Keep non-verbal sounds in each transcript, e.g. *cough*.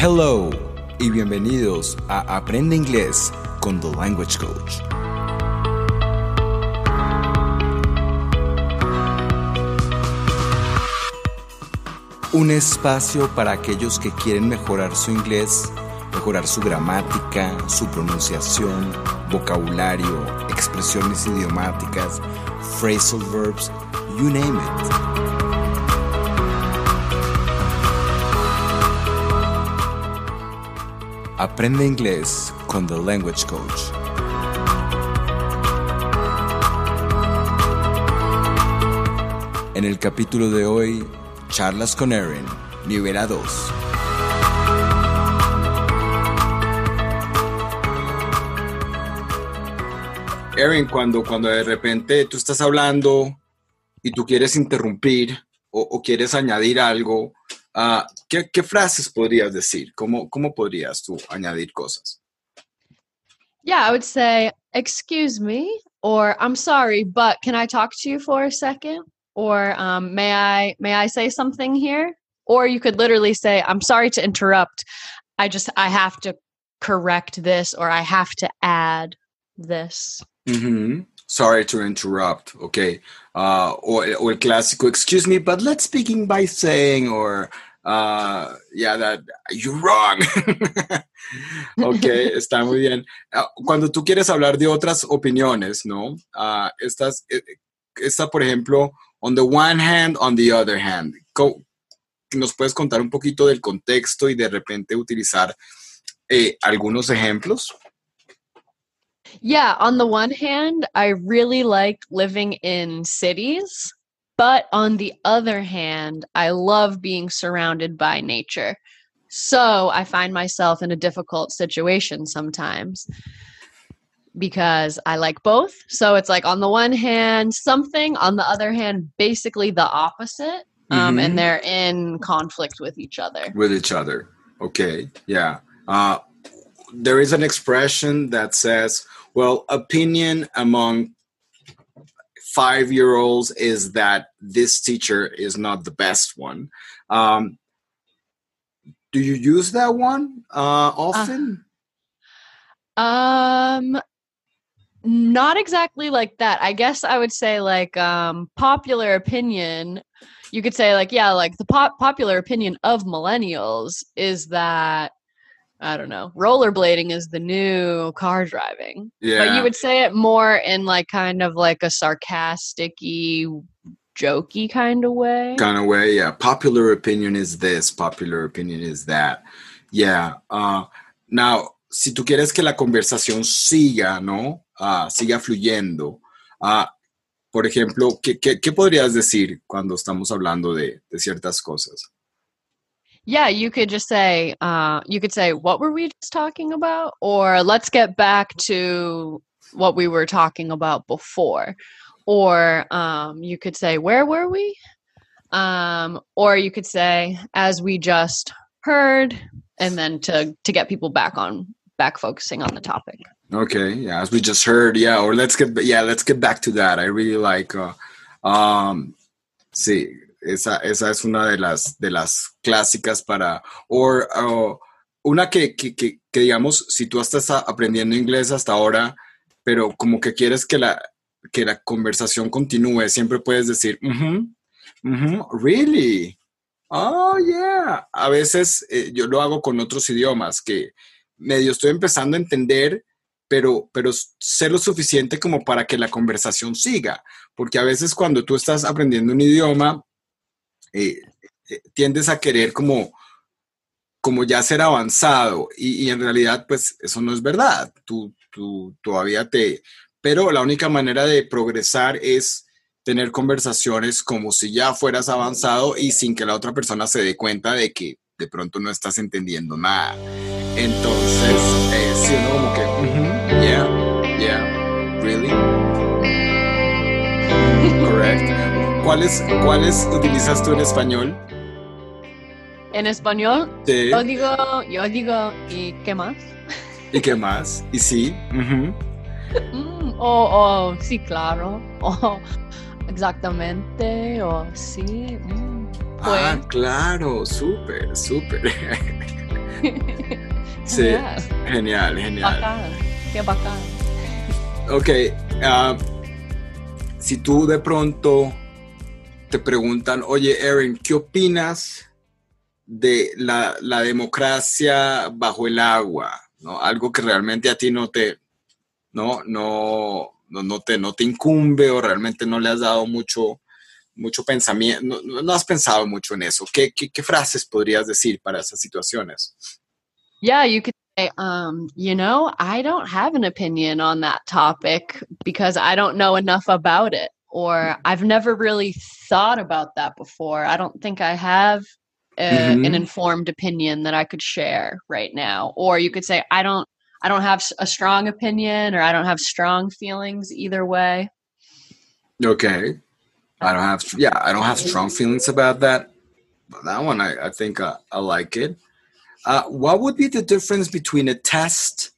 Hello y bienvenidos a Aprende Inglés con The Language Coach. Un espacio para aquellos que quieren mejorar su inglés, mejorar su gramática, su pronunciación, vocabulario, expresiones idiomáticas, phrasal verbs, you name it. Aprende inglés con The Language Coach. En el capítulo de hoy, charlas con Erin, nivel 2. Erin, cuando, cuando de repente tú estás hablando y tú quieres interrumpir o quieres añadir algo, uh, ¿qué, ¿qué, frases podrías decir? ¿Cómo, ¿Cómo podrías tú añadir cosas? Yeah, I would say, excuse me, or I'm sorry, but can I talk to you for a second? Or um, may I may I say something here? Or you could literally say, I'm sorry to interrupt. I just I have to correct this or I have to add this. Mm -hmm. Sorry to interrupt, okay. Uh, or, or el clásico, excuse me, but let's begin by saying, or uh, yeah, that you're wrong. *laughs* ok, está muy bien. Uh, cuando tú quieres hablar de otras opiniones, ¿no? Uh, eh, esta, por ejemplo, on the one hand, on the other hand. ¿Nos puedes contar un poquito del contexto y de repente utilizar eh, algunos ejemplos? Yeah, on the one hand, I really like living in cities, but on the other hand, I love being surrounded by nature. So I find myself in a difficult situation sometimes because I like both. So it's like on the one hand, something, on the other hand, basically the opposite. Um, mm-hmm. And they're in conflict with each other. With each other. Okay. Yeah. Uh, there is an expression that says, well, opinion among five year olds is that this teacher is not the best one. Um, do you use that one uh, often? Uh, um, not exactly like that. I guess I would say like um, popular opinion. You could say like yeah, like the pop- popular opinion of millennials is that I don't know. Rollerblading is the new car driving. Yeah. But you would say it more in like kind of like a sarcastic y jokey kind of way. Kind of way, yeah. Popular opinion is this, popular opinion is that. Yeah. Uh, now, si tú quieres que la conversación siga, ¿no? Uh, siga fluyendo. Uh, por ejemplo, ¿qué, ¿qué, qué, podrías decir cuando estamos hablando de, de ciertas cosas? Yeah, you could just say, uh, you could say, what were we just talking about? Or let's get back to what we were talking about before. Or um, you could say, where were we? Um, or you could say, as we just heard, and then to to get people back on back focusing on the topic. Okay, yeah, as we just heard, yeah. Or let's get yeah, let's get back to that. I really like. Uh, um, see, Esa, esa es una de las, de las clásicas para, o una que, que, que, digamos, si tú estás aprendiendo inglés hasta ahora, pero como que quieres que la, que la conversación continúe, siempre puedes decir, really, oh yeah. A veces eh, yo lo hago con otros idiomas que medio estoy empezando a entender, pero, pero sé lo suficiente como para que la conversación siga, porque a veces cuando tú estás aprendiendo un idioma, eh, eh, tiendes a querer como, como ya ser avanzado y, y, en realidad pues eso no es verdad. Tú, tú todavía te... Pero la única manera de progresar es tener conversaciones como si ya fueras avanzado y sin que la otra persona se dé cuenta de que de pronto no estás entendiendo nada. Entonces, eh, sí, ¿no? Como que, yeah, ¿Cuáles, ¿Cuáles utilizas tú en español? En español, sí. yo digo, yo digo, ¿y qué más? ¿Y qué más? ¿Y sí? Uh *laughs* -huh. mm, oh, oh, sí, claro. *laughs* Oh, exactamente, o sí. Mm, ah, claro, súper, súper. *laughs* sí, genial, genial. Bacán, qué bacán. Ok, uh, si tú de pronto te preguntan, oye, Erin, ¿qué opinas de la, la, democracia bajo el agua? ¿no? Algo que realmente a ti no te, no, no, no, no, te, no te incumbe o realmente no le has dado mucho, mucho pensamiento, no, no has pensado mucho en eso. ¿Qué, ¿Qué, qué, frases podrías decir para esas situaciones? Yeah, you could say, um, you know, I don't have an opinion on that topic because I don't know enough about it. Or I've never really thought about that before. I don't think I have a, mm-hmm. an informed opinion that I could share right now. Or you could say, I don't I don't have a strong opinion or I don't have strong feelings either way. Okay. I don't have, yeah, I don't have strong feelings about that. But that one, I, I think uh, I like it. Uh, what would be the difference between a test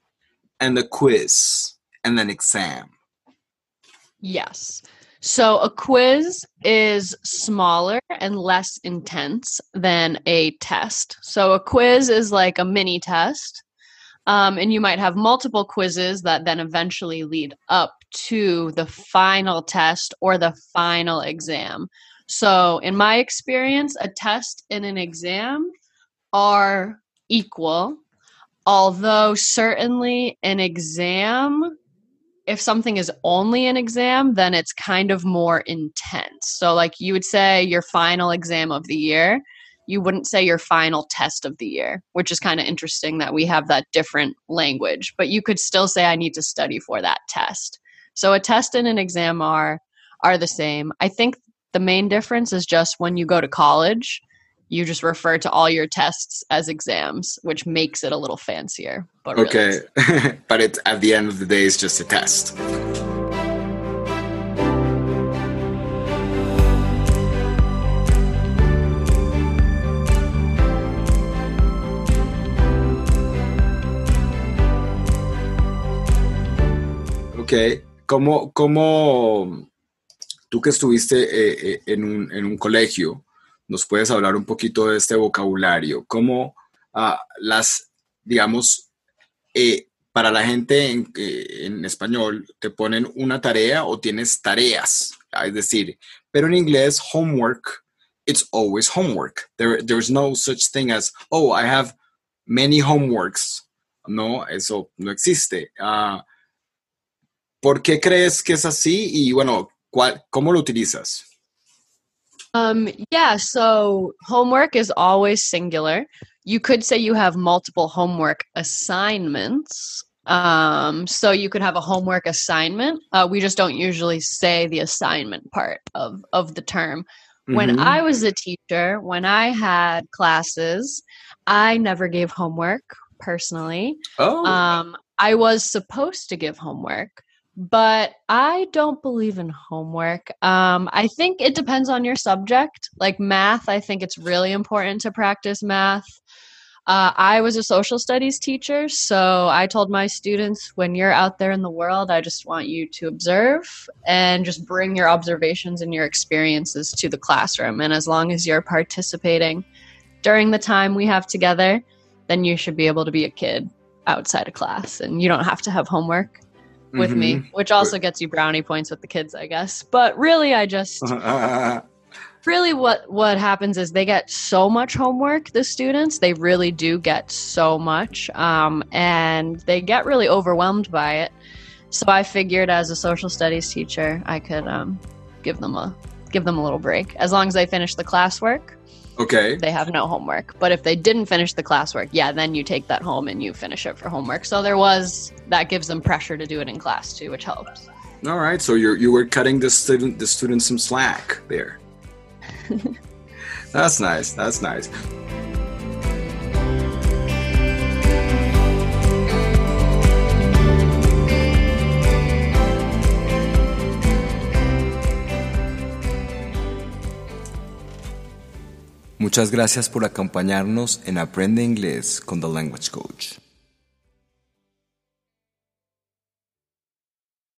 and a quiz and an exam? Yes. So a quiz is smaller and less intense than a test. So a quiz is like a mini test um, and you might have multiple quizzes that then eventually lead up to the final test or the final exam. So, in my experience, a test and an exam are equal, although, certainly, an exam, if something is only an exam, then it's kind of more intense. So, like you would say, your final exam of the year you wouldn't say your final test of the year, which is kind of interesting that we have that different language. But you could still say I need to study for that test. So a test and an exam are are the same. I think the main difference is just when you go to college, you just refer to all your tests as exams, which makes it a little fancier. But okay, really *laughs* but it's at the end of the day, it's just a test. Ok, ¿cómo, cómo tú que estuviste eh, eh, en, un, en, un, colegio, nos puedes hablar un poquito de este vocabulario? ¿Cómo uh, las, digamos, eh, para la gente en, español te ponen una tarea o tienes tareas? Es decir, pero en inglés, homework, it's always homework. There, there's no such thing as, oh, I have many homeworks. No, eso no existe. Uh, ¿Por qué crees que es así? Y bueno, ¿cuál, ¿cómo lo utilizas? Um, yeah, so homework is always singular. You could say you have multiple homework assignments. Um, so you could have a homework assignment. Uh, we just don't usually say the assignment part of, of the term. When mm-hmm. I was a teacher, when I had classes, I never gave homework personally. Oh. Um, I was supposed to give homework but I don't believe in homework. Um, I think it depends on your subject. Like math, I think it's really important to practice math. Uh, I was a social studies teacher, so I told my students when you're out there in the world, I just want you to observe and just bring your observations and your experiences to the classroom. And as long as you're participating during the time we have together, then you should be able to be a kid outside of class and you don't have to have homework with mm-hmm. me, which also gets you brownie points with the kids, I guess. But really, I just *laughs* really what what happens is they get so much homework. The students they really do get so much, um, and they get really overwhelmed by it. So I figured, as a social studies teacher, I could um, give them a give them a little break as long as they finish the classwork. Okay. They have no homework. But if they didn't finish the classwork, yeah, then you take that home and you finish it for homework. So there was that gives them pressure to do it in class too, which helps. All right. So you you were cutting the student the students some slack there. *laughs* That's nice. That's nice. Muchas gracias por acompañarnos en Aprende Inglés con The Language Coach.